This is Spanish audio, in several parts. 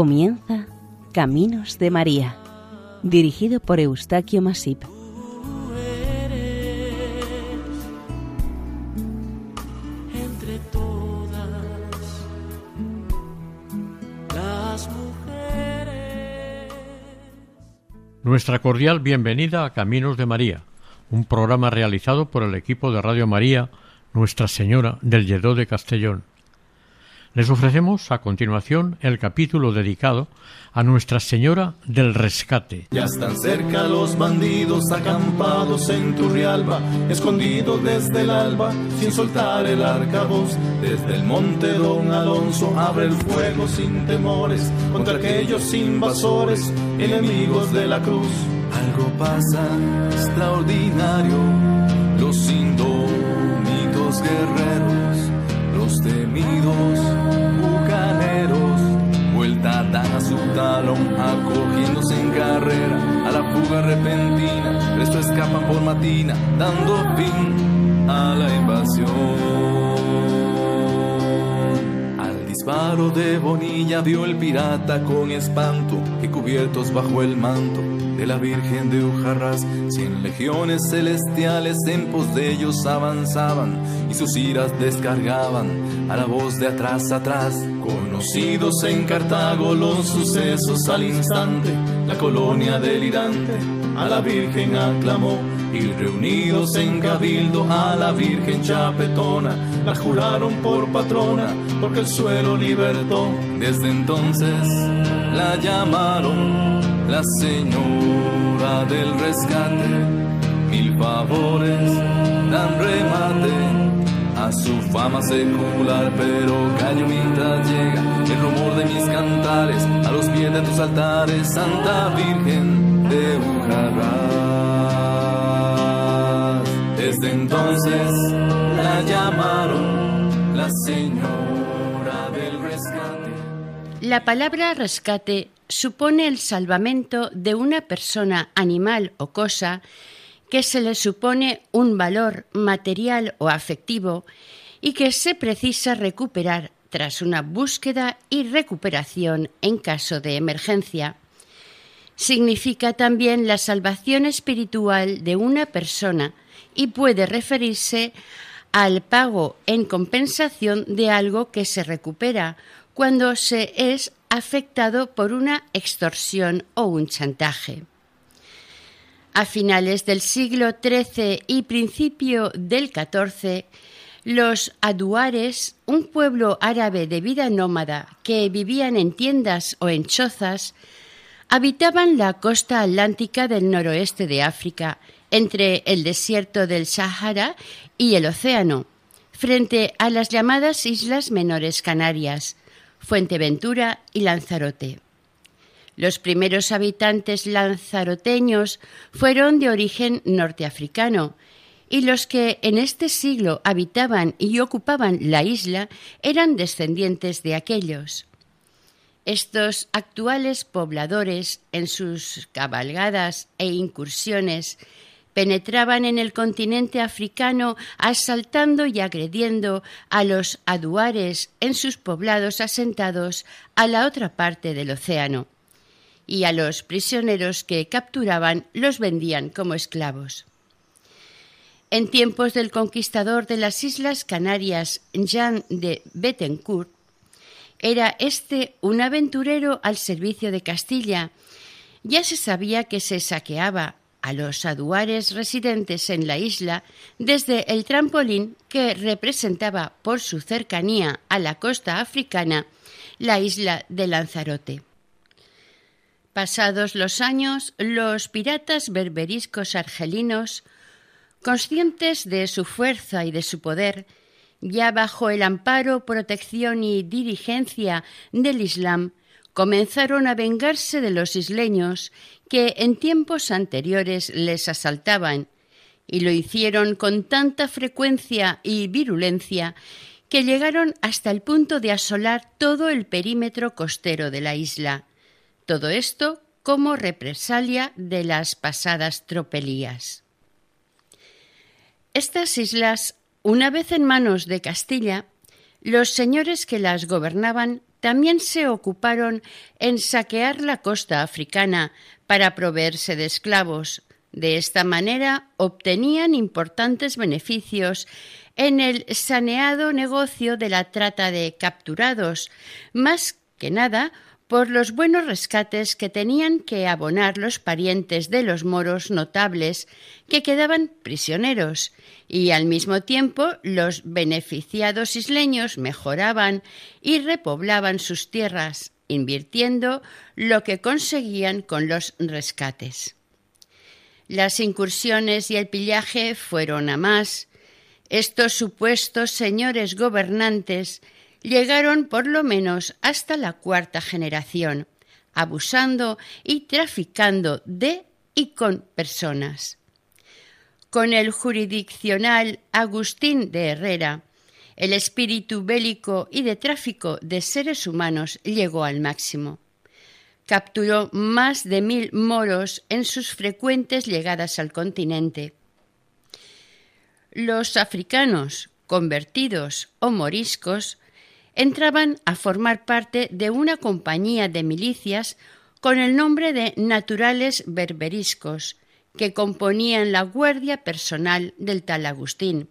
Comienza Caminos de María, dirigido por Eustaquio Masip. entre todas las mujeres. Nuestra cordial bienvenida a Caminos de María, un programa realizado por el equipo de Radio María Nuestra Señora del Lledó de Castellón. Les ofrecemos a continuación el capítulo dedicado a Nuestra Señora del Rescate. Ya están cerca los bandidos acampados en Turrialba, escondidos desde el alba, sin soltar el arcabuz. Desde el monte Don Alonso abre el fuego sin temores contra aquellos invasores, enemigos de la cruz. Algo pasa extraordinario, los indómitos guerreros, los temidos bucaneros vuelta dan a su talón, acogiéndose en carrera a la fuga repentina. Presto escapan por matina, dando fin a la invasión. Disparo de Bonilla vio el pirata con espanto y cubiertos bajo el manto de la Virgen de Ujarras, cien legiones celestiales en pos de ellos avanzaban y sus iras descargaban a la voz de atrás atrás. Conocidos en Cartago los sucesos al instante, la colonia delirante a la Virgen aclamó y reunidos en cabildo a la Virgen chapetona, la juraron por patrona porque el suelo libertó. Desde entonces la llamaron la señora del rescate, mil favores dan remate a su fama secular, pero callo mientras llega el rumor de mis cantares a los pies de tus altares, Santa Virgen de Ujarrás. Desde entonces la llamaron la señora del rescate. La palabra rescate supone el salvamento de una persona, animal o cosa que se le supone un valor material o afectivo y que se precisa recuperar tras una búsqueda y recuperación en caso de emergencia. Significa también la salvación espiritual de una persona y puede referirse al pago en compensación de algo que se recupera cuando se es afectado por una extorsión o un chantaje. A finales del siglo XIII y principio del XIV, los aduares, un pueblo árabe de vida nómada que vivían en tiendas o en chozas, habitaban la costa atlántica del noroeste de África, entre el desierto del Sáhara y el océano, frente a las llamadas Islas Menores Canarias, Fuenteventura y Lanzarote. Los primeros habitantes lanzaroteños fueron de origen norteafricano y los que en este siglo habitaban y ocupaban la isla eran descendientes de aquellos. Estos actuales pobladores, en sus cabalgadas e incursiones, penetraban en el continente africano asaltando y agrediendo a los aduares en sus poblados asentados a la otra parte del océano y a los prisioneros que capturaban los vendían como esclavos. En tiempos del conquistador de las Islas Canarias, Jean de Bettencourt, era este un aventurero al servicio de Castilla. Ya se sabía que se saqueaba a los aduares residentes en la isla desde el trampolín que representaba por su cercanía a la costa africana la isla de Lanzarote. Pasados los años, los piratas berberiscos argelinos, conscientes de su fuerza y de su poder, ya bajo el amparo, protección y dirigencia del Islam, comenzaron a vengarse de los isleños que en tiempos anteriores les asaltaban, y lo hicieron con tanta frecuencia y virulencia que llegaron hasta el punto de asolar todo el perímetro costero de la isla. Todo esto como represalia de las pasadas tropelías. Estas islas, una vez en manos de Castilla, los señores que las gobernaban también se ocuparon en saquear la costa africana para proveerse de esclavos. De esta manera obtenían importantes beneficios en el saneado negocio de la trata de capturados, más que nada por los buenos rescates que tenían que abonar los parientes de los moros notables que quedaban prisioneros, y al mismo tiempo los beneficiados isleños mejoraban y repoblaban sus tierras, invirtiendo lo que conseguían con los rescates. Las incursiones y el pillaje fueron a más. Estos supuestos señores gobernantes llegaron por lo menos hasta la cuarta generación, abusando y traficando de y con personas. Con el jurisdiccional Agustín de Herrera, el espíritu bélico y de tráfico de seres humanos llegó al máximo. Capturó más de mil moros en sus frecuentes llegadas al continente. Los africanos, convertidos o moriscos, entraban a formar parte de una compañía de milicias con el nombre de naturales berberiscos, que componían la guardia personal del tal Agustín.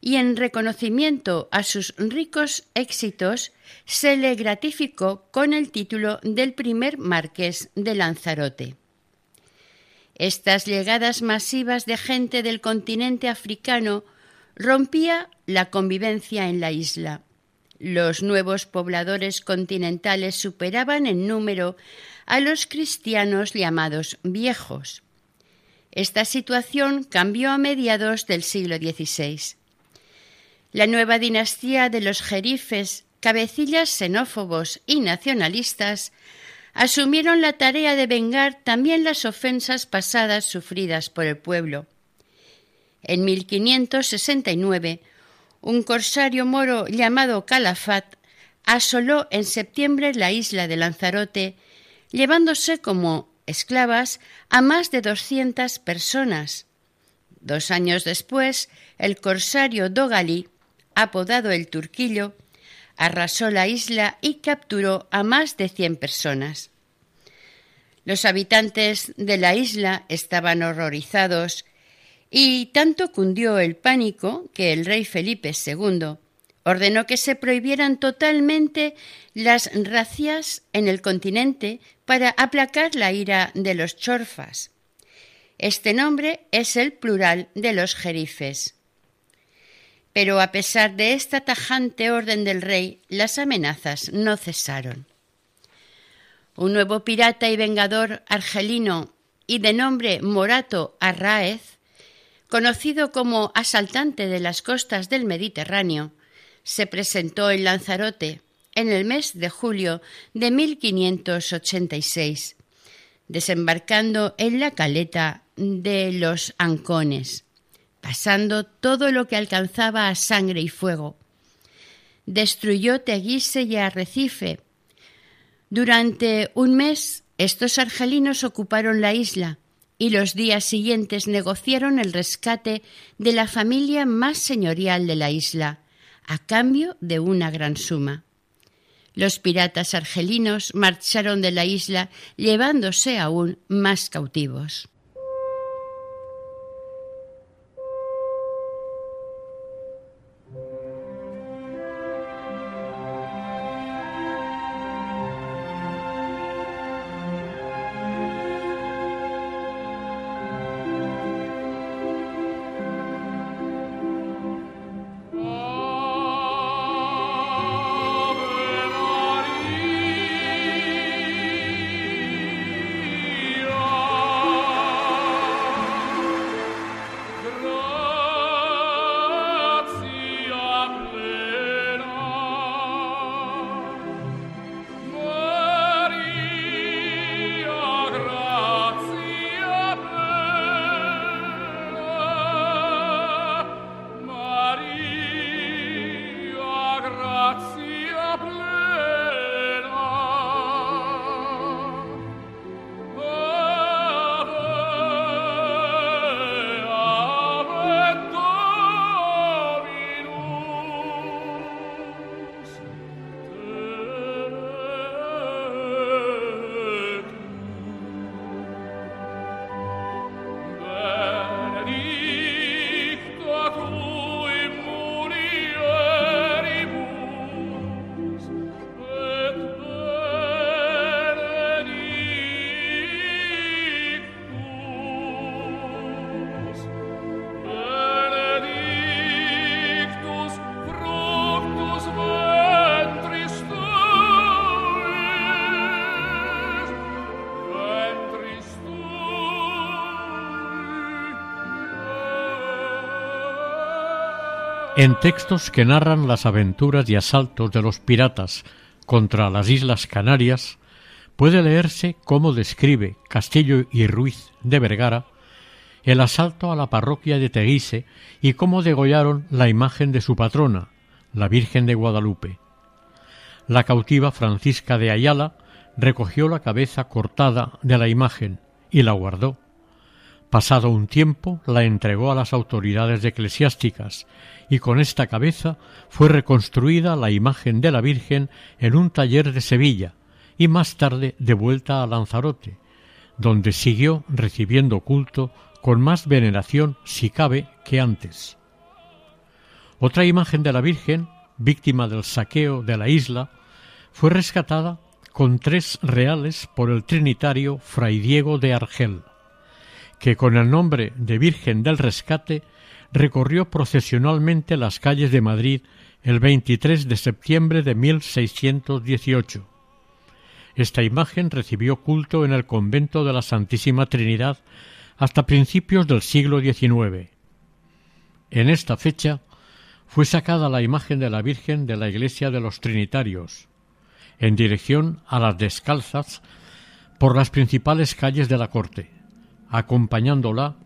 Y en reconocimiento a sus ricos éxitos, se le gratificó con el título del primer marqués de Lanzarote. Estas llegadas masivas de gente del continente africano rompía la convivencia en la isla los nuevos pobladores continentales superaban en número a los cristianos llamados viejos. Esta situación cambió a mediados del siglo XVI. La nueva dinastía de los jerifes, cabecillas xenófobos y nacionalistas, asumieron la tarea de vengar también las ofensas pasadas sufridas por el pueblo. En 1569 un corsario moro llamado Calafat asoló en septiembre la isla de Lanzarote, llevándose como esclavas a más de doscientas personas. Dos años después, el corsario Dogali, apodado el Turquillo, arrasó la isla y capturó a más de cien personas. Los habitantes de la isla estaban horrorizados y tanto cundió el pánico que el rey Felipe II ordenó que se prohibieran totalmente las racias en el continente para aplacar la ira de los chorfas. Este nombre es el plural de los jerifes. Pero a pesar de esta tajante orden del rey, las amenazas no cesaron. Un nuevo pirata y vengador argelino y de nombre Morato Arráez conocido como asaltante de las costas del Mediterráneo, se presentó en Lanzarote en el mes de julio de 1586, desembarcando en la caleta de los Ancones, pasando todo lo que alcanzaba a sangre y fuego. Destruyó Teguise y Arrecife. Durante un mes estos argelinos ocuparon la isla, y los días siguientes negociaron el rescate de la familia más señorial de la isla, a cambio de una gran suma. Los piratas argelinos marcharon de la isla llevándose aún más cautivos. En textos que narran las aventuras y asaltos de los piratas contra las Islas Canarias, puede leerse cómo describe Castillo y Ruiz de Vergara el asalto a la parroquia de Teguise y cómo degollaron la imagen de su patrona, la Virgen de Guadalupe. La cautiva Francisca de Ayala recogió la cabeza cortada de la imagen y la guardó. Pasado un tiempo la entregó a las autoridades eclesiásticas y con esta cabeza fue reconstruida la imagen de la Virgen en un taller de Sevilla y más tarde devuelta a Lanzarote, donde siguió recibiendo culto con más veneración, si cabe, que antes. Otra imagen de la Virgen, víctima del saqueo de la isla, fue rescatada con tres reales por el trinitario Fray Diego de Argel que con el nombre de Virgen del Rescate recorrió procesionalmente las calles de Madrid el 23 de septiembre de 1618. Esta imagen recibió culto en el convento de la Santísima Trinidad hasta principios del siglo XIX. En esta fecha fue sacada la imagen de la Virgen de la iglesia de los Trinitarios, en dirección a las descalzas por las principales calles de la corte acompañándola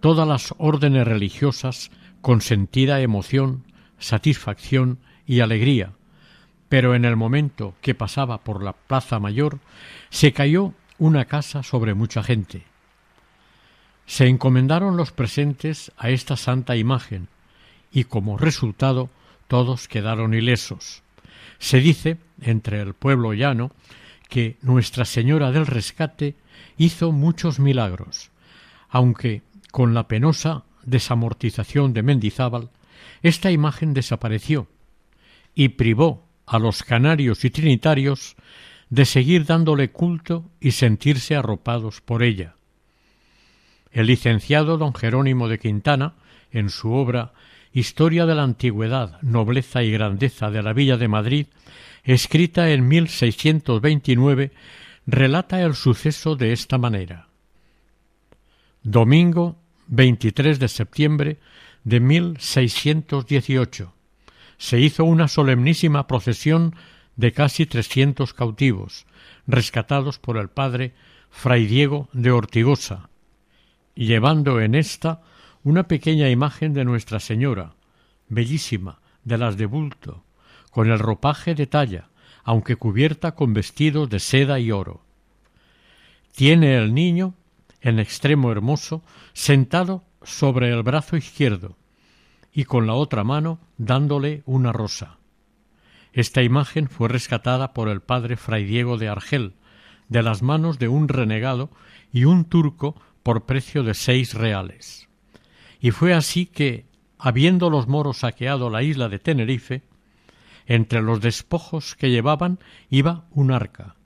todas las órdenes religiosas con sentida emoción, satisfacción y alegría, pero en el momento que pasaba por la Plaza Mayor se cayó una casa sobre mucha gente. Se encomendaron los presentes a esta santa imagen y como resultado todos quedaron ilesos. Se dice, entre el pueblo llano, que Nuestra Señora del Rescate hizo muchos milagros, aunque con la penosa desamortización de Mendizábal, esta imagen desapareció y privó a los canarios y trinitarios de seguir dándole culto y sentirse arropados por ella. El licenciado don Jerónimo de Quintana, en su obra Historia de la Antigüedad, Nobleza y Grandeza de la Villa de Madrid, escrita en 1629, relata el suceso de esta manera. Domingo 23 de septiembre de 1618 se hizo una solemnísima procesión de casi trescientos cautivos, rescatados por el padre Fray Diego de Ortigosa, llevando en esta una pequeña imagen de Nuestra Señora, bellísima, de las de bulto, con el ropaje de talla, aunque cubierta con vestidos de seda y oro. Tiene el niño, en extremo hermoso, sentado sobre el brazo izquierdo y con la otra mano dándole una rosa. Esta imagen fue rescatada por el padre Fray Diego de Argel, de las manos de un renegado y un turco por precio de seis reales. Y fue así que, habiendo los moros saqueado la isla de Tenerife, entre los despojos que llevaban iba un arca,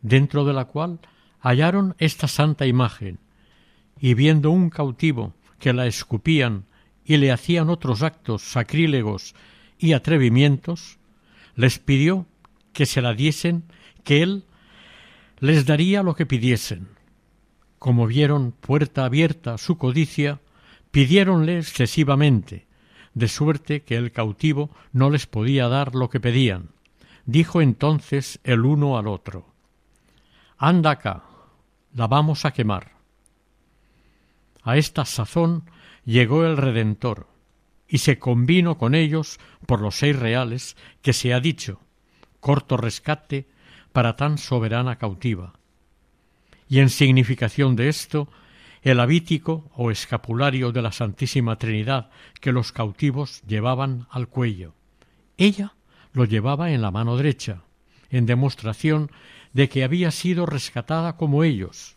dentro de la cual hallaron esta santa imagen, y viendo un cautivo que la escupían y le hacían otros actos sacrílegos y atrevimientos, les pidió que se la diesen, que él les daría lo que pidiesen. Como vieron puerta abierta su codicia, pidiéronle excesivamente, de suerte que el cautivo no les podía dar lo que pedían. Dijo entonces el uno al otro Anda acá, la vamos a quemar. A esta sazón llegó el Redentor, y se convino con ellos por los seis reales que se ha dicho, corto rescate para tan soberana cautiva. Y en significación de esto, el habítico o escapulario de la Santísima Trinidad que los cautivos llevaban al cuello. Ella lo llevaba en la mano derecha, en demostración de que había sido rescatada como ellos,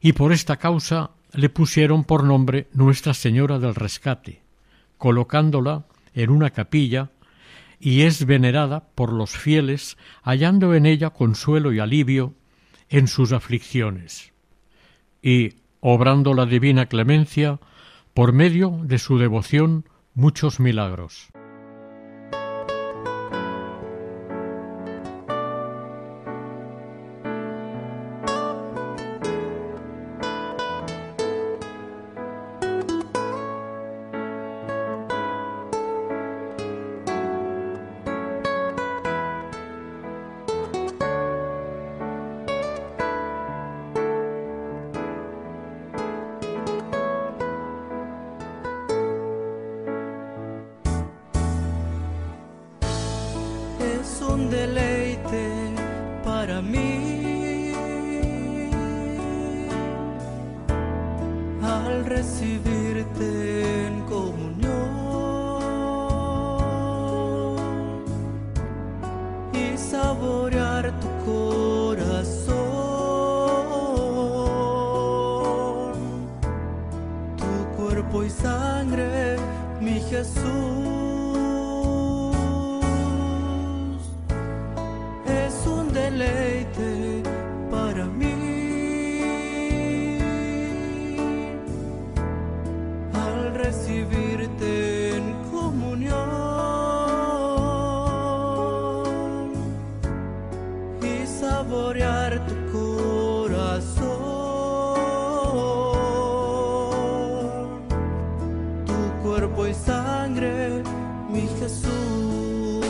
y por esta causa le pusieron por nombre Nuestra Señora del Rescate, colocándola en una capilla y es venerada por los fieles, hallando en ella consuelo y alivio en sus aflicciones. Y obrando la divina clemencia, por medio de su devoción, muchos milagros. Y sangre, mi Jesús.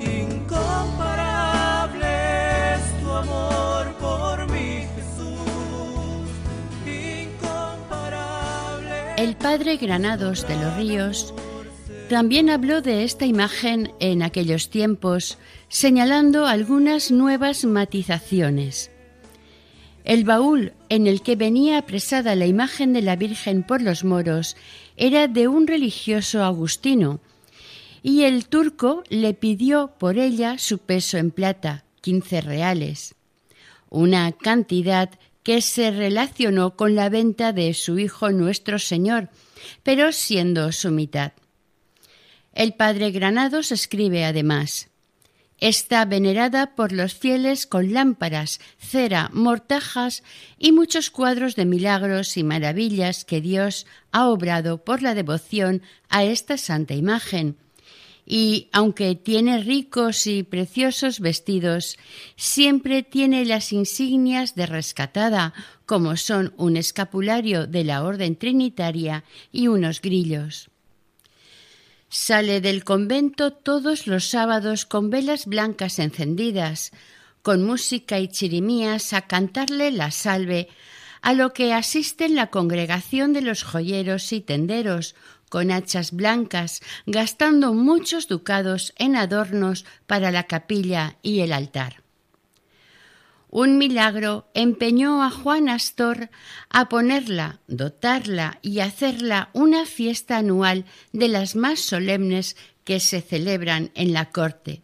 Incomparable es tu amor por mi Jesús. El padre Granados de los Ríos también habló de esta imagen en aquellos tiempos, señalando algunas nuevas matizaciones. El baúl en el que venía apresada la imagen de la Virgen por los moros era de un religioso agustino, y el turco le pidió por ella su peso en plata, 15 reales, una cantidad que se relacionó con la venta de su hijo nuestro Señor, pero siendo su mitad. El padre Granados escribe además Está venerada por los fieles con lámparas, cera, mortajas y muchos cuadros de milagros y maravillas que Dios ha obrado por la devoción a esta santa imagen. Y aunque tiene ricos y preciosos vestidos, siempre tiene las insignias de rescatada, como son un escapulario de la Orden Trinitaria y unos grillos. Sale del convento todos los sábados con velas blancas encendidas, con música y chirimías a cantarle la salve, a lo que asisten la congregación de los joyeros y tenderos, con hachas blancas, gastando muchos ducados en adornos para la capilla y el altar. Un milagro empeñó a Juan Astor a ponerla, dotarla y hacerla una fiesta anual de las más solemnes que se celebran en la corte.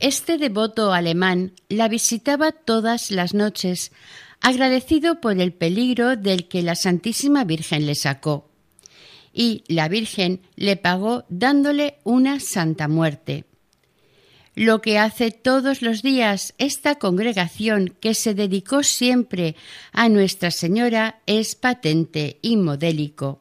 Este devoto alemán la visitaba todas las noches, agradecido por el peligro del que la Santísima Virgen le sacó. Y la Virgen le pagó dándole una santa muerte. Lo que hace todos los días esta congregación que se dedicó siempre a Nuestra Señora es patente y modélico.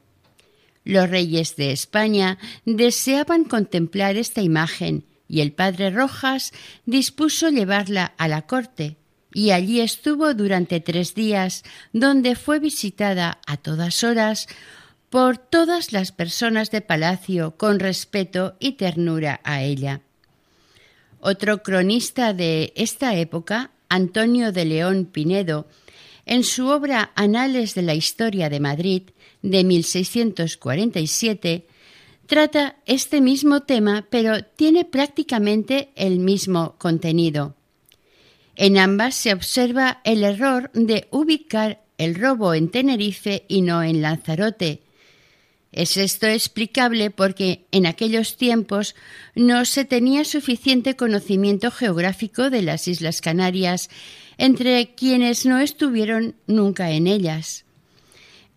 Los reyes de España deseaban contemplar esta imagen y el padre Rojas dispuso llevarla a la corte, y allí estuvo durante tres días, donde fue visitada a todas horas por todas las personas de palacio con respeto y ternura a ella. Otro cronista de esta época, Antonio de León Pinedo, en su obra Anales de la Historia de Madrid de 1647, trata este mismo tema, pero tiene prácticamente el mismo contenido. En ambas se observa el error de ubicar el robo en Tenerife y no en Lanzarote. Es esto explicable porque en aquellos tiempos no se tenía suficiente conocimiento geográfico de las Islas Canarias entre quienes no estuvieron nunca en ellas.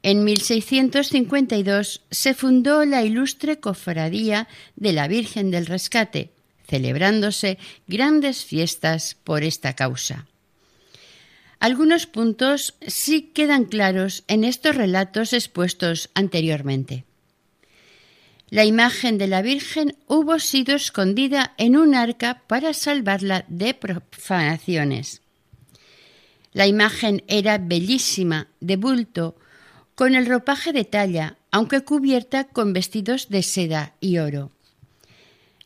En 1652 se fundó la ilustre Cofradía de la Virgen del Rescate, celebrándose grandes fiestas por esta causa. Algunos puntos sí quedan claros en estos relatos expuestos anteriormente. La imagen de la Virgen hubo sido escondida en un arca para salvarla de profanaciones. La imagen era bellísima, de bulto, con el ropaje de talla, aunque cubierta con vestidos de seda y oro.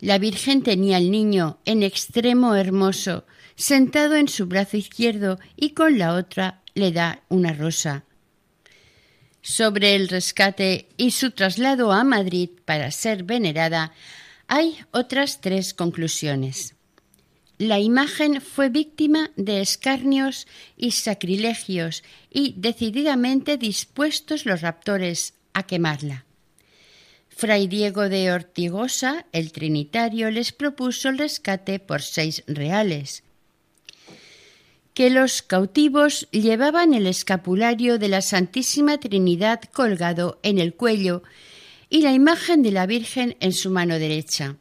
La Virgen tenía al niño en extremo hermoso, sentado en su brazo izquierdo y con la otra le da una rosa. Sobre el rescate y su traslado a Madrid para ser venerada, Hay otras tres conclusiones. La imagen fue víctima de escarnios y sacrilegios y decididamente dispuestos los raptores a quemarla. Fray Diego de Ortigosa, el Trinitario, les propuso el rescate por seis reales, que los cautivos llevaban el escapulario de la Santísima Trinidad colgado en el cuello y la imagen de la Virgen en su mano derecha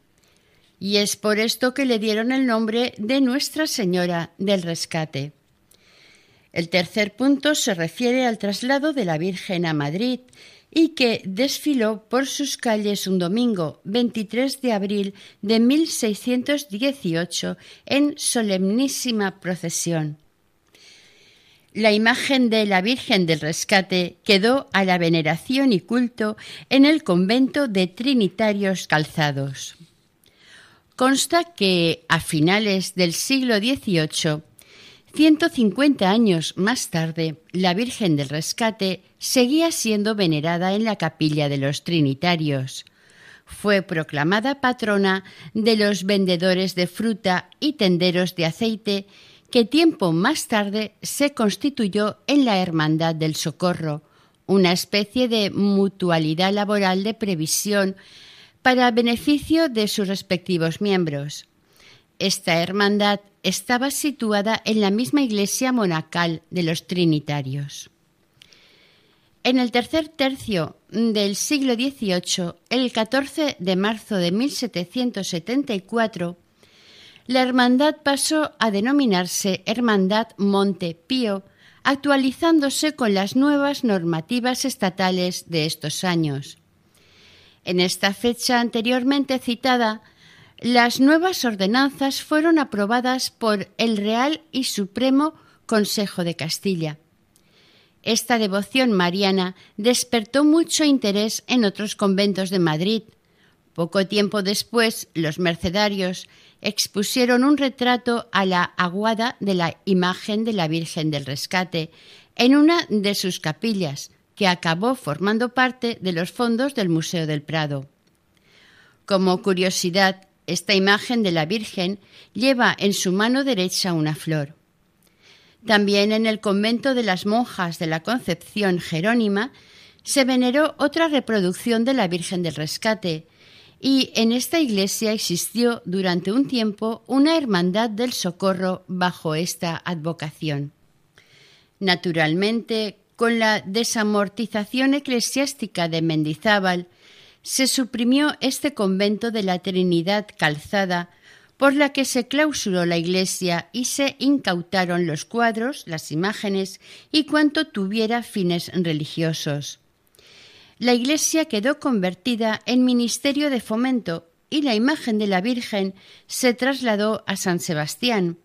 y es por esto que le dieron el nombre de Nuestra Señora del Rescate. El tercer punto se refiere al traslado de la Virgen a Madrid y que desfiló por sus calles un domingo 23 de abril de 1618 en solemnísima procesión. La imagen de la Virgen del Rescate quedó a la veneración y culto en el convento de Trinitarios Calzados. Consta que a finales del siglo XVIII, 150 años más tarde, la Virgen del Rescate seguía siendo venerada en la capilla de los Trinitarios. Fue proclamada patrona de los vendedores de fruta y tenderos de aceite, que tiempo más tarde se constituyó en la Hermandad del Socorro, una especie de mutualidad laboral de previsión para beneficio de sus respectivos miembros. Esta hermandad estaba situada en la misma iglesia monacal de los Trinitarios. En el tercer tercio del siglo XVIII, el 14 de marzo de 1774, la hermandad pasó a denominarse Hermandad Monte Pío, actualizándose con las nuevas normativas estatales de estos años. En esta fecha anteriormente citada, las nuevas ordenanzas fueron aprobadas por el Real y Supremo Consejo de Castilla. Esta devoción mariana despertó mucho interés en otros conventos de Madrid. Poco tiempo después, los mercedarios expusieron un retrato a la aguada de la imagen de la Virgen del Rescate en una de sus capillas, que acabó formando parte de los fondos del Museo del Prado. Como curiosidad, esta imagen de la Virgen lleva en su mano derecha una flor. También en el convento de las monjas de la Concepción Jerónima se veneró otra reproducción de la Virgen del Rescate, y en esta iglesia existió durante un tiempo una hermandad del socorro bajo esta advocación. Naturalmente, con la desamortización eclesiástica de Mendizábal, se suprimió este convento de la Trinidad Calzada, por la que se clausuró la iglesia y se incautaron los cuadros, las imágenes y cuanto tuviera fines religiosos. La iglesia quedó convertida en ministerio de fomento y la imagen de la Virgen se trasladó a San Sebastián,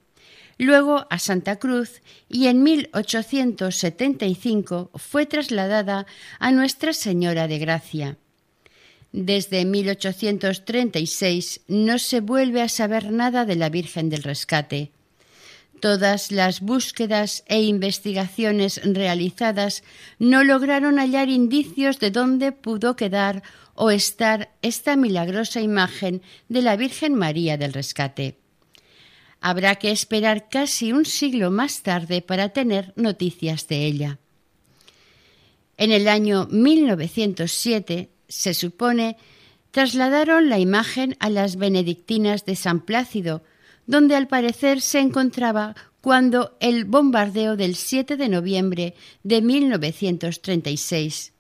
luego a Santa Cruz y en 1875 fue trasladada a Nuestra Señora de Gracia. Desde 1836 no se vuelve a saber nada de la Virgen del Rescate. Todas las búsquedas e investigaciones realizadas no lograron hallar indicios de dónde pudo quedar o estar esta milagrosa imagen de la Virgen María del Rescate habrá que esperar casi un siglo más tarde para tener noticias de ella. En el año 1907, se supone, trasladaron la imagen a las benedictinas de San Plácido, donde al parecer se encontraba cuando el bombardeo del 7 de noviembre de 1936.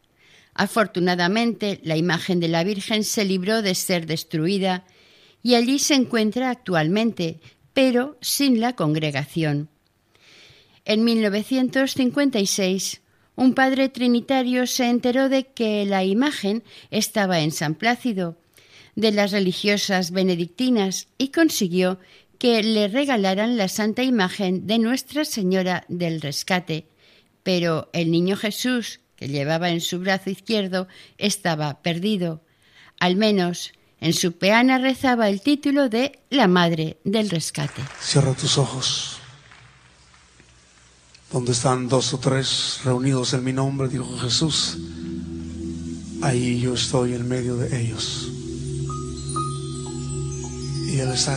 Afortunadamente, la imagen de la Virgen se libró de ser destruida y allí se encuentra actualmente, pero sin la congregación. En 1956, un padre trinitario se enteró de que la imagen estaba en San Plácido, de las religiosas benedictinas, y consiguió que le regalaran la santa imagen de Nuestra Señora del Rescate, pero el niño Jesús, que llevaba en su brazo izquierdo, estaba perdido. Al menos en su peana rezaba el título de La Madre del Rescate. Cierra tus ojos. Donde están dos o tres reunidos en mi nombre, dijo Jesús, ahí yo estoy en medio de ellos. y Él está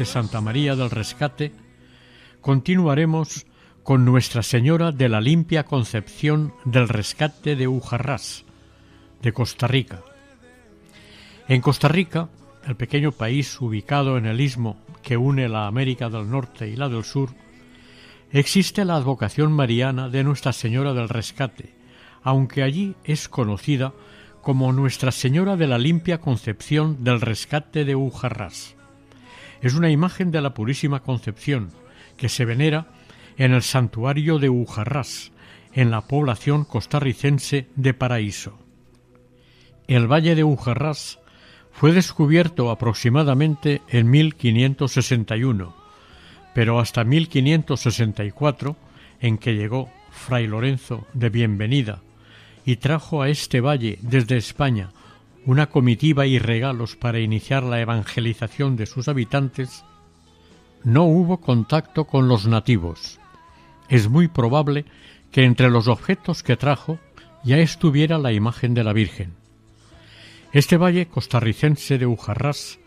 de Santa María del Rescate, continuaremos con Nuestra Señora de la Limpia Concepción del Rescate de Ujarrás, de Costa Rica. En Costa Rica, el pequeño país ubicado en el istmo que une la América del Norte y la del Sur, existe la advocación mariana de Nuestra Señora del Rescate, aunque allí es conocida como Nuestra Señora de la Limpia Concepción del Rescate de Ujarrás. Es una imagen de la Purísima Concepción que se venera en el santuario de Ujarrás, en la población costarricense de Paraíso. El valle de Ujarrás fue descubierto aproximadamente en 1561, pero hasta 1564, en que llegó Fray Lorenzo de Bienvenida y trajo a este valle desde España una comitiva y regalos para iniciar la evangelización de sus habitantes, no hubo contacto con los nativos. Es muy probable que entre los objetos que trajo ya estuviera la imagen de la Virgen. Este valle costarricense de Ujarrás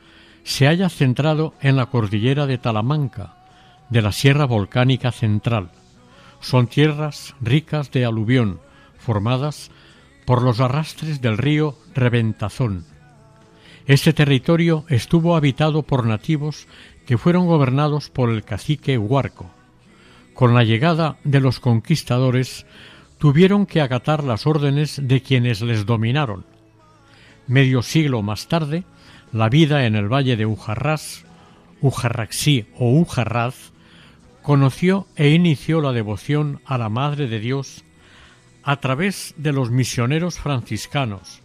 se halla centrado en la cordillera de Talamanca, de la Sierra Volcánica Central. Son tierras ricas de aluvión, formadas por los arrastres del río Reventazón. Este territorio estuvo habitado por nativos que fueron gobernados por el cacique Huarco. Con la llegada de los conquistadores tuvieron que acatar las órdenes de quienes les dominaron. Medio siglo más tarde, la vida en el valle de Ujarrás, Ujarraxí o Ujarraz, conoció e inició la devoción a la Madre de Dios a través de los misioneros franciscanos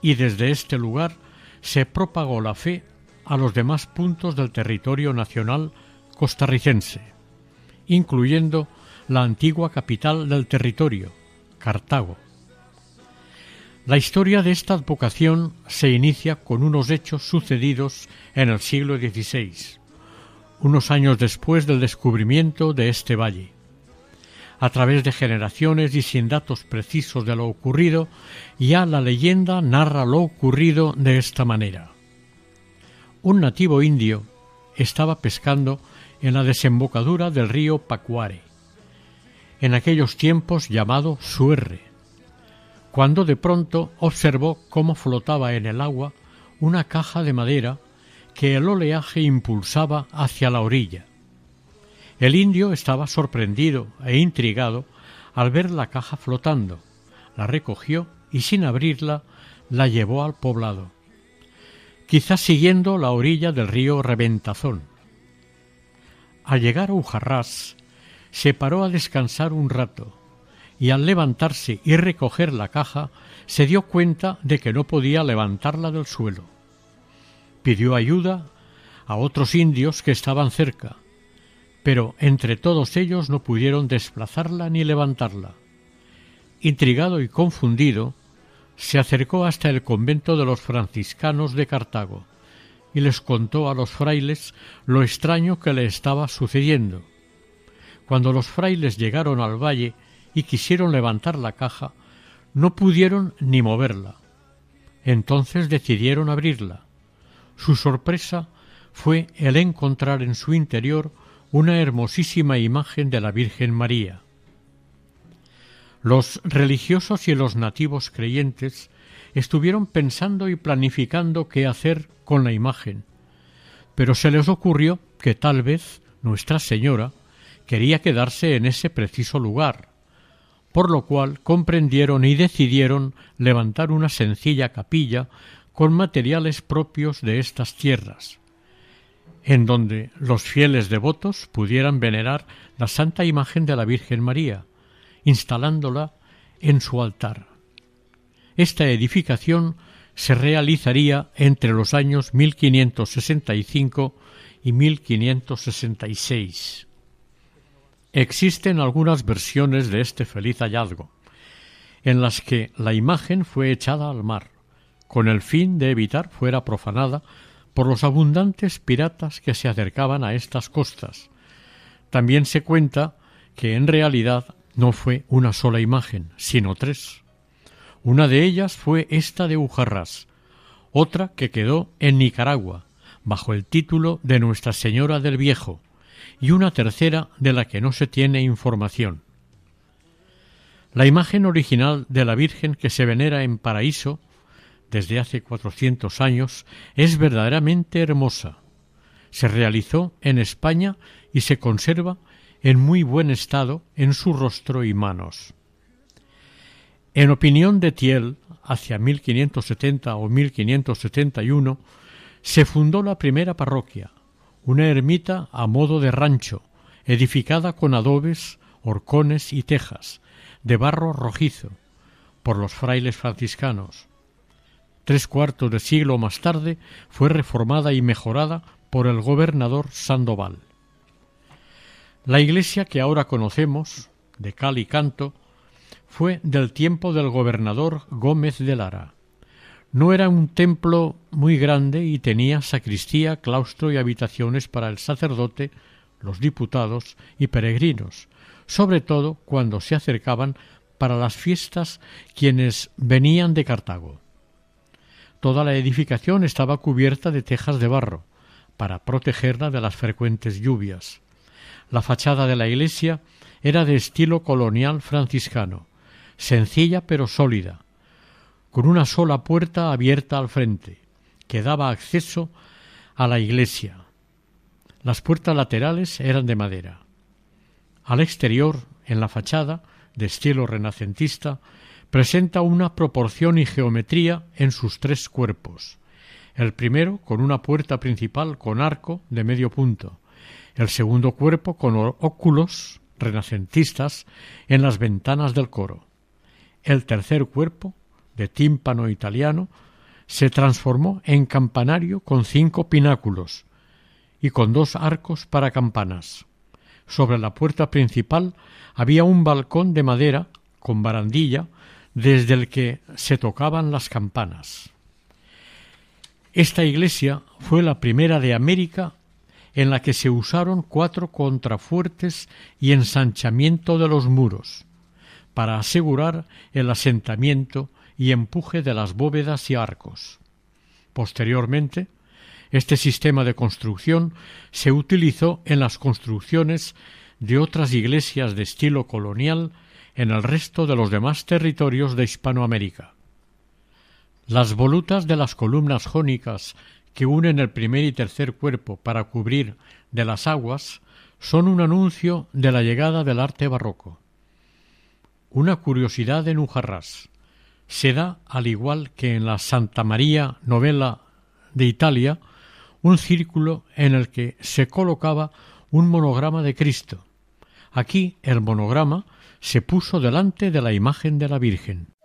y desde este lugar se propagó la fe a los demás puntos del territorio nacional costarricense, incluyendo la antigua capital del territorio, Cartago. La historia de esta advocación se inicia con unos hechos sucedidos en el siglo XVI, unos años después del descubrimiento de este valle a través de generaciones y sin datos precisos de lo ocurrido, ya la leyenda narra lo ocurrido de esta manera. Un nativo indio estaba pescando en la desembocadura del río Pacuare, en aquellos tiempos llamado Suerre, cuando de pronto observó cómo flotaba en el agua una caja de madera que el oleaje impulsaba hacia la orilla. El indio estaba sorprendido e intrigado al ver la caja flotando. La recogió y sin abrirla la llevó al poblado, quizás siguiendo la orilla del río Reventazón. Al llegar a Ujarrás, se paró a descansar un rato y al levantarse y recoger la caja se dio cuenta de que no podía levantarla del suelo. Pidió ayuda a otros indios que estaban cerca, pero entre todos ellos no pudieron desplazarla ni levantarla. Intrigado y confundido, se acercó hasta el convento de los franciscanos de Cartago y les contó a los frailes lo extraño que le estaba sucediendo. Cuando los frailes llegaron al valle y quisieron levantar la caja, no pudieron ni moverla. Entonces decidieron abrirla. Su sorpresa fue el encontrar en su interior una hermosísima imagen de la Virgen María. Los religiosos y los nativos creyentes estuvieron pensando y planificando qué hacer con la imagen, pero se les ocurrió que tal vez Nuestra Señora quería quedarse en ese preciso lugar, por lo cual comprendieron y decidieron levantar una sencilla capilla con materiales propios de estas tierras, en donde los fieles devotos pudieran venerar la santa imagen de la Virgen María, instalándola en su altar. Esta edificación se realizaría entre los años 1565 y 1566. Existen algunas versiones de este feliz hallazgo, en las que la imagen fue echada al mar, con el fin de evitar fuera profanada por los abundantes piratas que se acercaban a estas costas. También se cuenta que en realidad no fue una sola imagen, sino tres. Una de ellas fue esta de Ujarrás, otra que quedó en Nicaragua, bajo el título de Nuestra Señora del Viejo, y una tercera de la que no se tiene información. La imagen original de la Virgen que se venera en Paraíso desde hace cuatrocientos años es verdaderamente hermosa. Se realizó en España y se conserva en muy buen estado en su rostro y manos. En opinión de Thiel, hacia 1570 o 1571, se fundó la primera parroquia, una ermita a modo de rancho, edificada con adobes, horcones y tejas, de barro rojizo, por los frailes franciscanos. Tres cuartos de siglo más tarde fue reformada y mejorada por el gobernador Sandoval. La iglesia que ahora conocemos, de cal y canto, fue del tiempo del gobernador Gómez de Lara. No era un templo muy grande y tenía sacristía, claustro y habitaciones para el sacerdote, los diputados y peregrinos, sobre todo cuando se acercaban para las fiestas quienes venían de Cartago. Toda la edificación estaba cubierta de tejas de barro, para protegerla de las frecuentes lluvias. La fachada de la iglesia era de estilo colonial franciscano, sencilla pero sólida, con una sola puerta abierta al frente, que daba acceso a la iglesia. Las puertas laterales eran de madera. Al exterior, en la fachada, de estilo renacentista, presenta una proporción y geometría en sus tres cuerpos. El primero con una puerta principal con arco de medio punto, el segundo cuerpo con óculos renacentistas en las ventanas del coro. El tercer cuerpo, de tímpano italiano, se transformó en campanario con cinco pináculos y con dos arcos para campanas. Sobre la puerta principal había un balcón de madera con barandilla desde el que se tocaban las campanas. Esta iglesia fue la primera de América en la que se usaron cuatro contrafuertes y ensanchamiento de los muros, para asegurar el asentamiento y empuje de las bóvedas y arcos. Posteriormente, este sistema de construcción se utilizó en las construcciones de otras iglesias de estilo colonial en el resto de los demás territorios de Hispanoamérica. Las volutas de las columnas jónicas que unen el primer y tercer cuerpo para cubrir de las aguas son un anuncio de la llegada del arte barroco. Una curiosidad en Ujarrás. Se da, al igual que en la Santa María novela de Italia, un círculo en el que se colocaba un monograma de Cristo. Aquí el monograma se puso delante de la imagen de la Virgen.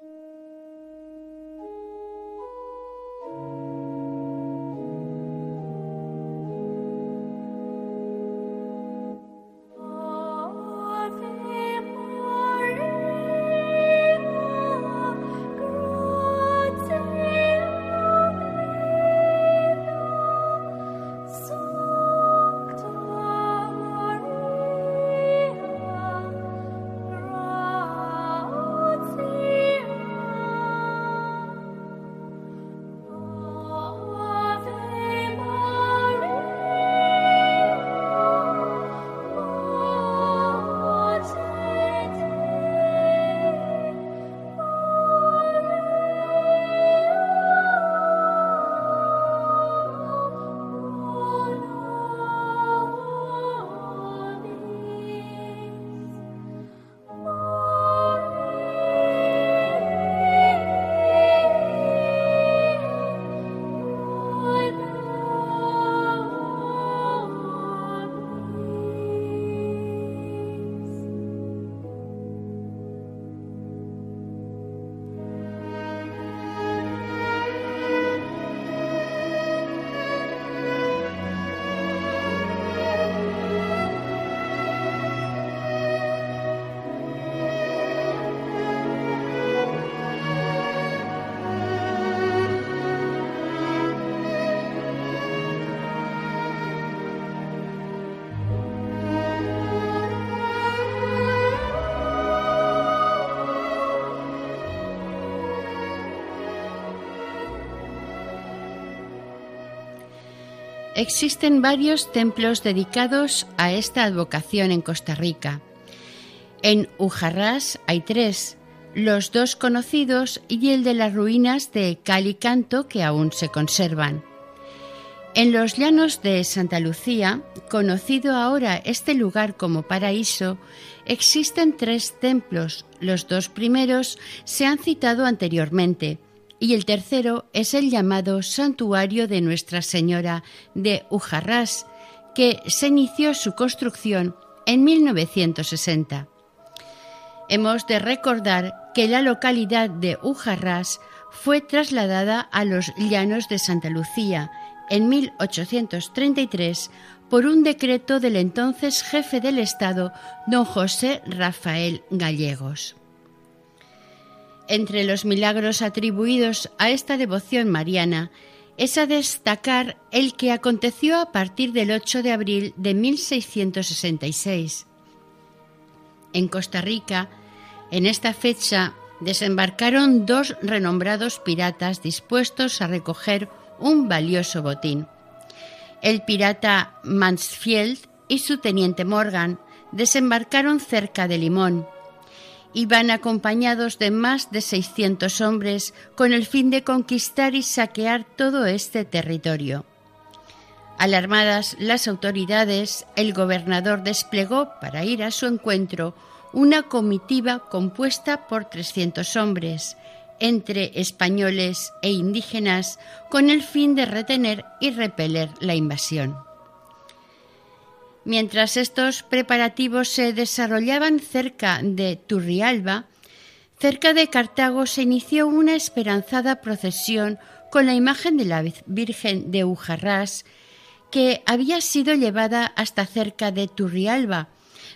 Existen varios templos dedicados a esta advocación en Costa Rica. En Ujarrás hay tres, los dos conocidos y el de las ruinas de Calicanto que aún se conservan. En los llanos de Santa Lucía, conocido ahora este lugar como paraíso, existen tres templos. Los dos primeros se han citado anteriormente y el tercero es el llamado Santuario de Nuestra Señora de Ujarrás, que se inició su construcción en 1960. Hemos de recordar que la localidad de Ujarrás fue trasladada a los llanos de Santa Lucía en 1833 por un decreto del entonces jefe del Estado, don José Rafael Gallegos. Entre los milagros atribuidos a esta devoción mariana es a destacar el que aconteció a partir del 8 de abril de 1666. En Costa Rica, en esta fecha desembarcaron dos renombrados piratas dispuestos a recoger un valioso botín. El pirata Mansfield y su teniente Morgan desembarcaron cerca de Limón. Iban acompañados de más de 600 hombres con el fin de conquistar y saquear todo este territorio. Alarmadas las autoridades, el gobernador desplegó para ir a su encuentro una comitiva compuesta por 300 hombres, entre españoles e indígenas, con el fin de retener y repeler la invasión. Mientras estos preparativos se desarrollaban cerca de Turrialba, cerca de Cartago se inició una esperanzada procesión con la imagen de la Virgen de Ujarrás, que había sido llevada hasta cerca de Turrialba,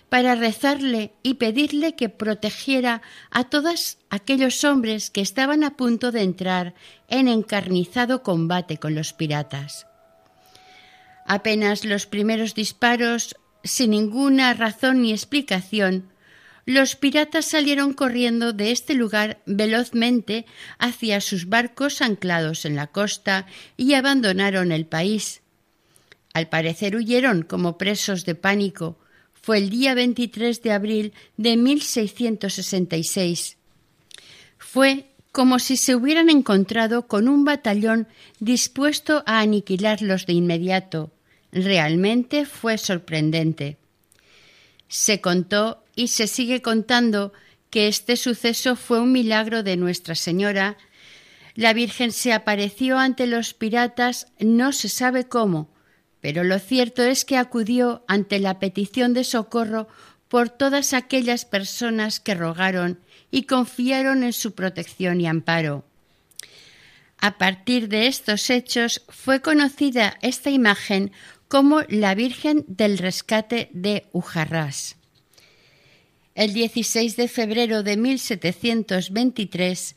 para rezarle y pedirle que protegiera a todos aquellos hombres que estaban a punto de entrar en encarnizado combate con los piratas. Apenas los primeros disparos, sin ninguna razón ni explicación, los piratas salieron corriendo de este lugar velozmente hacia sus barcos anclados en la costa y abandonaron el país. Al parecer huyeron como presos de pánico, fue el día 23 de abril de 1666. Fue como si se hubieran encontrado con un batallón dispuesto a aniquilarlos de inmediato. Realmente fue sorprendente. Se contó y se sigue contando que este suceso fue un milagro de Nuestra Señora. La Virgen se apareció ante los piratas, no se sabe cómo, pero lo cierto es que acudió ante la petición de socorro por todas aquellas personas que rogaron y confiaron en su protección y amparo. A partir de estos hechos fue conocida esta imagen como la Virgen del Rescate de Ujarrás. El 16 de febrero de 1723,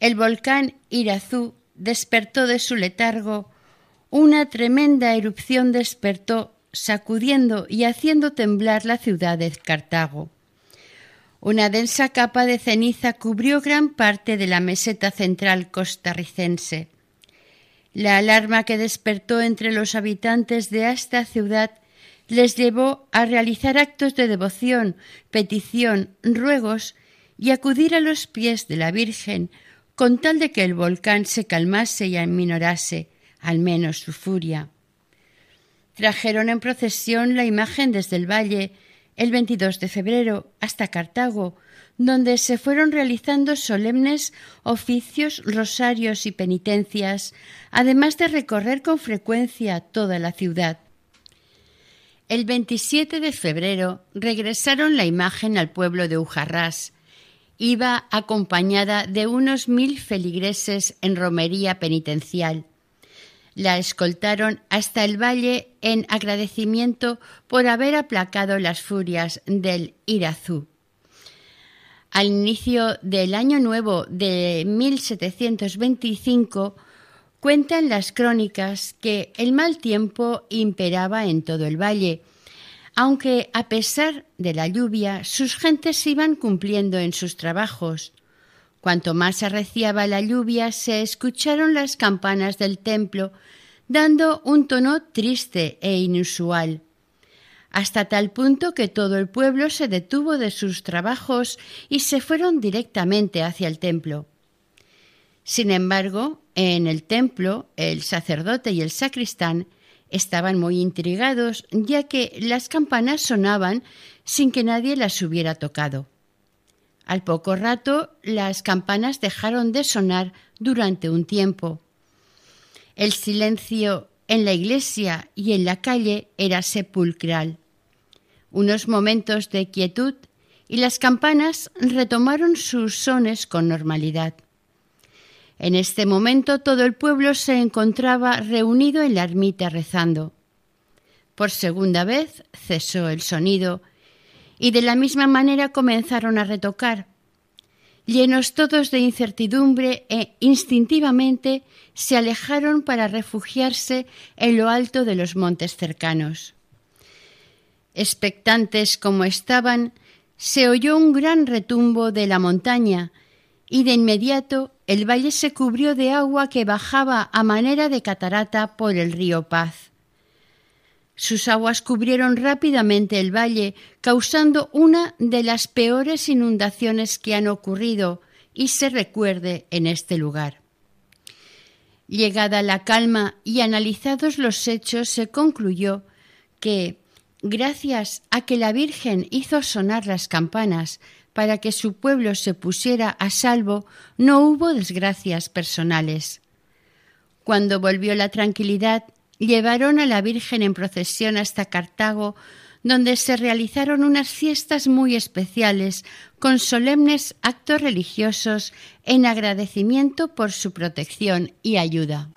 el volcán Irazú despertó de su letargo una tremenda erupción despertó, sacudiendo y haciendo temblar la ciudad de Cartago. Una densa capa de ceniza cubrió gran parte de la meseta central costarricense. La alarma que despertó entre los habitantes de esta ciudad les llevó a realizar actos de devoción, petición, ruegos y acudir a los pies de la Virgen con tal de que el volcán se calmase y aminorase, al menos su furia. Trajeron en procesión la imagen desde el valle el 22 de febrero hasta Cartago, donde se fueron realizando solemnes oficios, rosarios y penitencias, además de recorrer con frecuencia toda la ciudad. El 27 de febrero regresaron la imagen al pueblo de Ujarrás. Iba acompañada de unos mil feligreses en romería penitencial la escoltaron hasta el valle en agradecimiento por haber aplacado las furias del Irazú. Al inicio del año nuevo de 1725, cuentan las crónicas que el mal tiempo imperaba en todo el valle, aunque a pesar de la lluvia sus gentes iban cumpliendo en sus trabajos. Cuanto más arreciaba la lluvia, se escucharon las campanas del templo dando un tono triste e inusual, hasta tal punto que todo el pueblo se detuvo de sus trabajos y se fueron directamente hacia el templo. Sin embargo, en el templo el sacerdote y el sacristán estaban muy intrigados, ya que las campanas sonaban sin que nadie las hubiera tocado. Al poco rato las campanas dejaron de sonar durante un tiempo. El silencio en la iglesia y en la calle era sepulcral. Unos momentos de quietud y las campanas retomaron sus sones con normalidad. En este momento todo el pueblo se encontraba reunido en la ermita rezando. Por segunda vez cesó el sonido y de la misma manera comenzaron a retocar. Llenos todos de incertidumbre e instintivamente se alejaron para refugiarse en lo alto de los montes cercanos. Expectantes como estaban, se oyó un gran retumbo de la montaña y de inmediato el valle se cubrió de agua que bajaba a manera de catarata por el río Paz. Sus aguas cubrieron rápidamente el valle, causando una de las peores inundaciones que han ocurrido y se recuerde en este lugar. Llegada la calma y analizados los hechos, se concluyó que, gracias a que la Virgen hizo sonar las campanas para que su pueblo se pusiera a salvo, no hubo desgracias personales. Cuando volvió la tranquilidad, llevaron a la Virgen en procesión hasta Cartago, donde se realizaron unas fiestas muy especiales, con solemnes actos religiosos en agradecimiento por su protección y ayuda.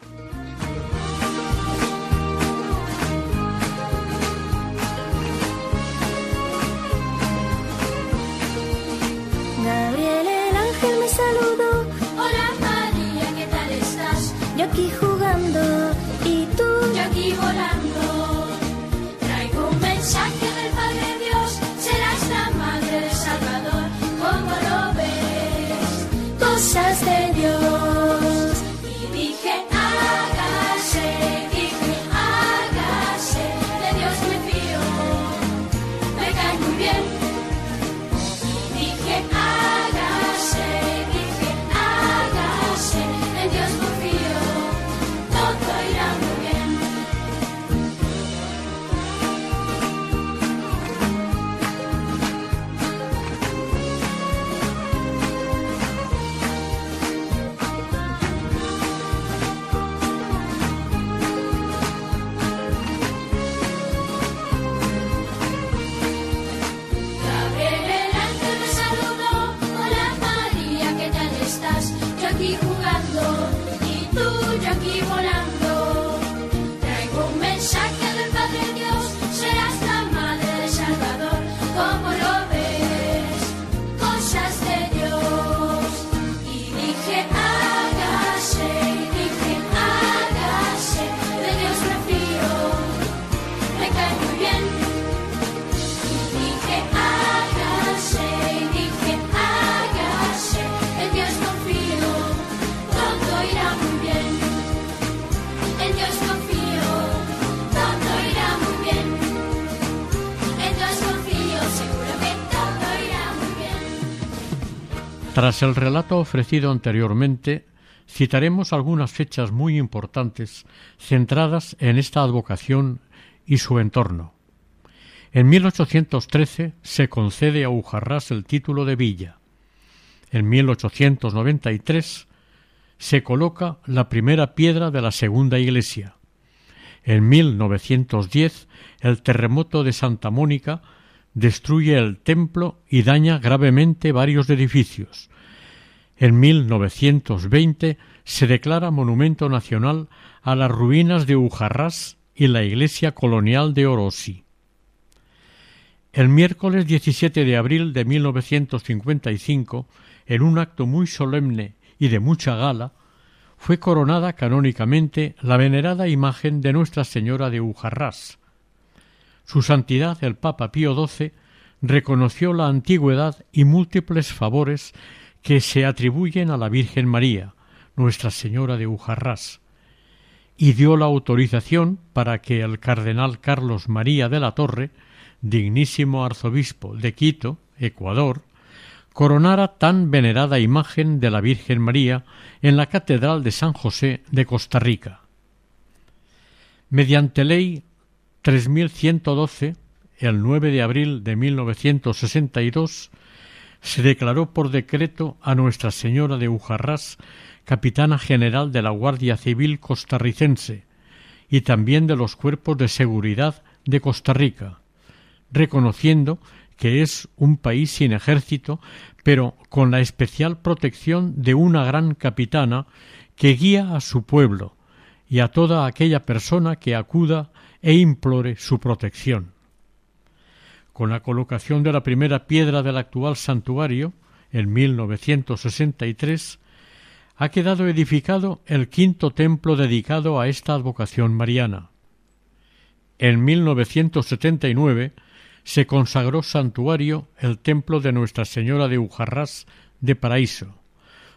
Tras el relato ofrecido anteriormente, citaremos algunas fechas muy importantes centradas en esta advocación y su entorno. En 1813 se concede a Ujarrás el título de villa. En 1893 se coloca la primera piedra de la segunda iglesia. En 1910 el terremoto de Santa Mónica destruye el templo y daña gravemente varios edificios. En 1920 se declara monumento nacional a las ruinas de Ujarrás y la iglesia colonial de Orosi. El miércoles 17 de abril de 1955, en un acto muy solemne y de mucha gala, fue coronada canónicamente la venerada imagen de Nuestra Señora de Ujarrás, su Santidad el Papa Pío XII reconoció la antigüedad y múltiples favores que se atribuyen a la Virgen María, Nuestra Señora de Ujarrás, y dio la autorización para que el cardenal Carlos María de la Torre, dignísimo arzobispo de Quito, Ecuador, coronara tan venerada imagen de la Virgen María en la Catedral de San José de Costa Rica. Mediante ley 3112, el 9 de abril de 1962, se declaró por decreto a Nuestra Señora de Ujarrás capitana general de la Guardia Civil costarricense y también de los cuerpos de seguridad de Costa Rica, reconociendo que es un país sin ejército, pero con la especial protección de una gran capitana que guía a su pueblo y a toda aquella persona que acuda e implore su protección. Con la colocación de la primera piedra del actual santuario, en 1963, ha quedado edificado el quinto templo dedicado a esta advocación mariana. En 1979 se consagró santuario el templo de Nuestra Señora de Ujarrás de Paraíso.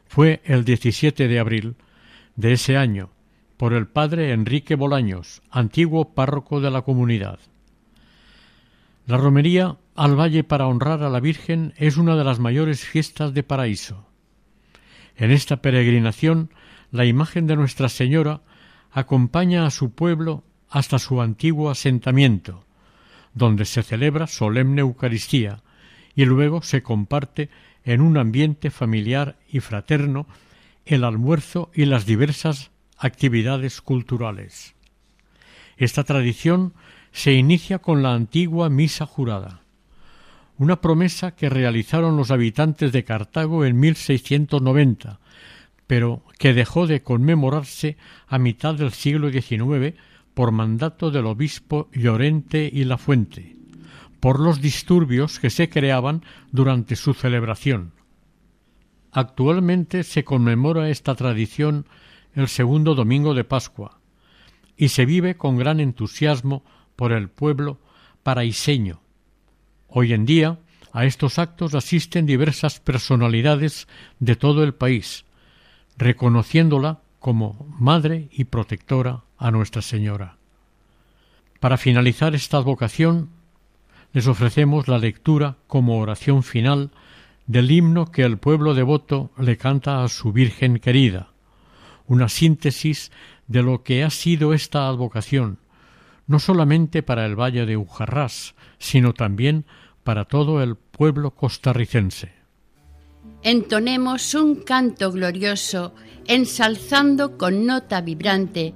Fue el 17 de abril de ese año por el padre Enrique Bolaños, antiguo párroco de la comunidad. La romería al valle para honrar a la Virgen es una de las mayores fiestas de Paraíso. En esta peregrinación, la imagen de Nuestra Señora acompaña a su pueblo hasta su antiguo asentamiento, donde se celebra solemne Eucaristía y luego se comparte en un ambiente familiar y fraterno el almuerzo y las diversas actividades culturales. Esta tradición se inicia con la antigua misa jurada una promesa que realizaron los habitantes de Cartago en 1690, pero que dejó de conmemorarse a mitad del siglo XIX por mandato del obispo Llorente y La Fuente, por los disturbios que se creaban durante su celebración. Actualmente se conmemora esta tradición el segundo domingo de Pascua y se vive con gran entusiasmo por el pueblo paraiseño, Hoy en día a estos actos asisten diversas personalidades de todo el país, reconociéndola como madre y protectora a Nuestra Señora. Para finalizar esta vocación, les ofrecemos la lectura como oración final del himno que el pueblo devoto le canta a su Virgen querida, una síntesis de lo que ha sido esta advocación, no solamente para el valle de Ujarrás, sino también para todo el pueblo costarricense. Entonemos un canto glorioso, ensalzando con nota vibrante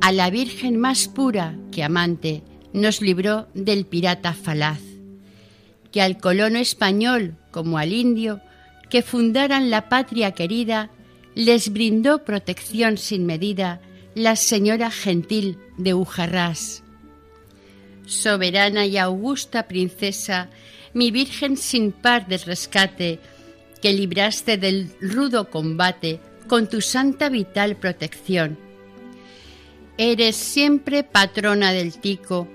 a la Virgen más pura que amante nos libró del pirata falaz, que al colono español como al indio que fundaran la patria querida les brindó protección sin medida la señora gentil de Ujarrás soberana y augusta princesa, mi Virgen sin par de rescate, que libraste del rudo combate con tu santa vital protección. Eres siempre patrona del tico,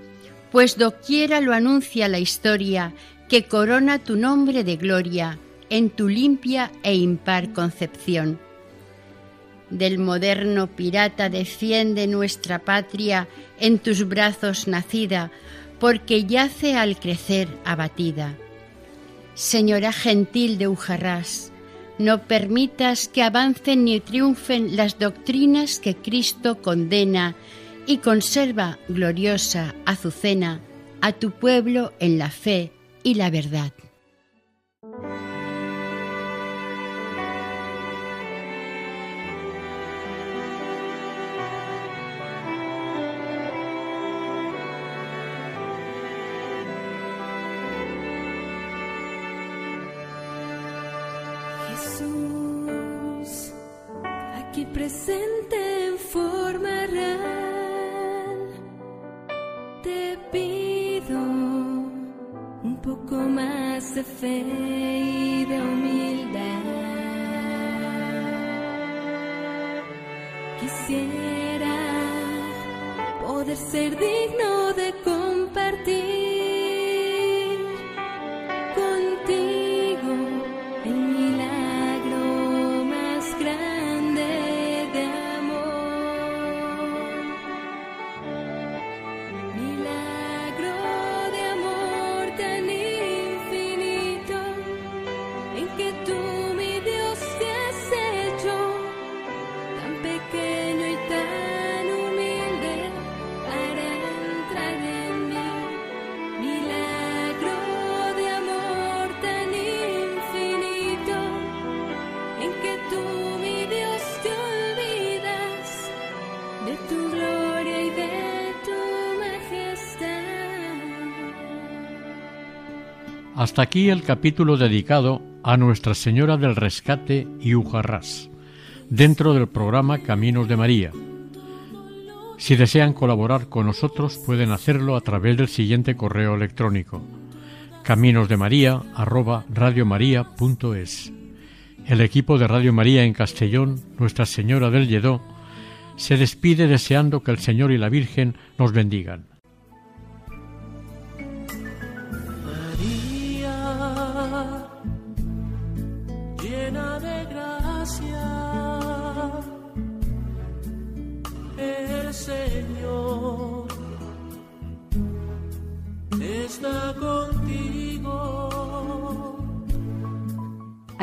pues doquiera lo anuncia la historia, que corona tu nombre de gloria en tu limpia e impar concepción. Del moderno pirata defiende nuestra patria en tus brazos nacida, porque yace al crecer abatida. Señora gentil de Ujarrás, no permitas que avancen ni triunfen las doctrinas que Cristo condena y conserva gloriosa azucena a tu pueblo en la fe y la verdad. Hasta aquí el capítulo dedicado a Nuestra Señora del Rescate y Ujarrás, dentro del programa Caminos de María. Si desean colaborar con nosotros pueden hacerlo a través del siguiente correo electrónico caminosdemaria@radiomaria.es. El equipo de Radio María en Castellón, Nuestra Señora del Lledó, se despide deseando que el Señor y la Virgen nos bendigan.